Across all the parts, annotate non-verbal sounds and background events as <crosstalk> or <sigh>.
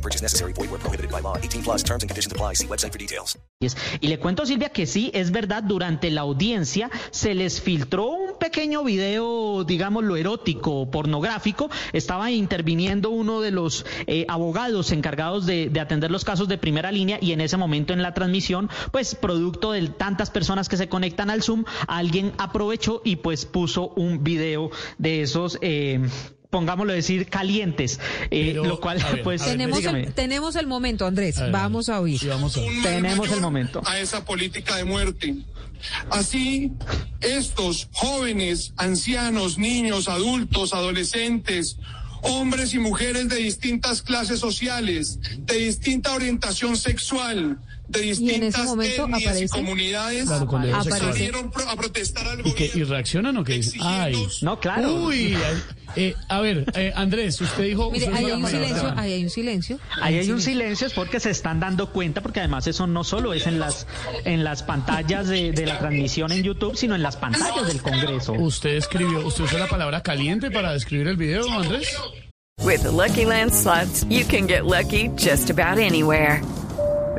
No purchase necessary. Void where prohibited by law. 18 plus terms and conditions apply. See website for details. Y le cuento, Silvia, que sí, es verdad, durante la audiencia se les filtró pequeño video, digámoslo, erótico, pornográfico. Estaba interviniendo uno de los eh, abogados encargados de, de atender los casos de primera línea y en ese momento en la transmisión, pues producto de tantas personas que se conectan al Zoom, alguien aprovechó y pues puso un video de esos... Eh, pongámoslo decir, calientes, eh, Pero, lo cual, ver, pues, ver, Tenemos el, tenemos el momento, Andrés. A ver, Vamos a oír. sí, vamos a ver. Tenemos el momento. a esa política de muerte. Así, estos jóvenes, ancianos, niños, adultos, adolescentes, hombres y mujeres de distintas clases sociales, de distinta orientación sexual, de distintas etnias y comunidades, Claro, salieron a protestar al ¿Y, que, ¿Y gobierno. reaccionan o qué dicen? Ay. exigiendo No, claro. Uy, eh, a ver, eh, Andrés, usted dijo... Mire, usted ahí hay un silencio, ahí hay un silencio. Ahí hay un silencio es porque se están dando cuenta, porque además eso no solo es en las en las pantallas de, de la transmisión en YouTube, sino en las pantallas del Congreso. Usted escribió, usted usó la palabra caliente para describir el video, Andrés. With the Lucky Land slots, you can get lucky just about anywhere.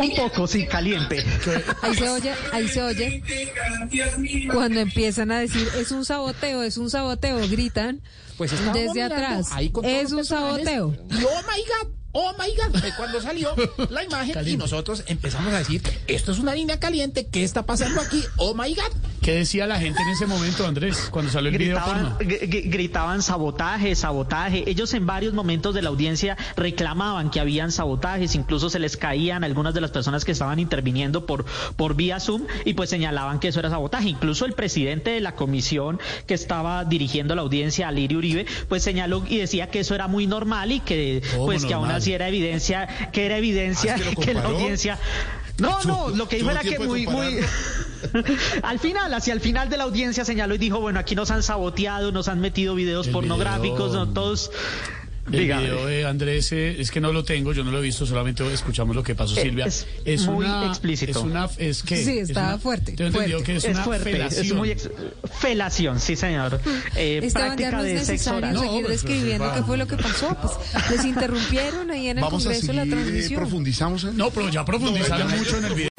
Un poco, sí, caliente. Ahí se oye, ahí se oye. Cuando empiezan a decir, es un saboteo, es un saboteo, gritan Pues desde atrás. ahí con todos Es un saboteo. Y oh my God, oh my God, fue cuando salió la imagen y nosotros empezamos a decir, esto es una línea caliente, ¿qué está pasando aquí? Oh my God. ¿Qué decía la gente en ese momento, Andrés, cuando salió el video Gritaban, porno? gr- gritaban sabotaje, sabotaje. Ellos en varios momentos de la audiencia reclamaban que habían sabotajes, incluso se les caían algunas de las personas que estaban interviniendo por, por vía Zoom y pues señalaban que eso era sabotaje. Incluso el presidente de la comisión que estaba dirigiendo la audiencia, Alirio Uribe, pues señaló y decía que eso era muy normal y que ¿Cómo pues que aún así era evidencia, que era evidencia Ah, ¿es que <laughs> que la audiencia no, no, lo que dijo era que muy, muy, <laughs> al final, hacia el final de la audiencia señaló y dijo, bueno, aquí nos han saboteado, nos han metido videos El pornográficos, video- no, todos... El Dígame. video de Andrés, eh, es que no lo tengo, yo no lo he visto, solamente escuchamos lo que pasó, Eh, Silvia. es muy explícito. Es una, es que... Sí, es está una- fuerte, Tengo entendido fuerte. que es, Es una fuerte, felación. es muy... ex- felación, sí señor. Eh, Esteban, ya práctica no es de sexo. No, seguir hombre, describiendo pues, qué fue lo que pasó. Pues les interrumpieron ahí en el Vamos a Congreso la seguir eh, transmisión. profundizamos en No, pero ya profundizaron mucho en el video.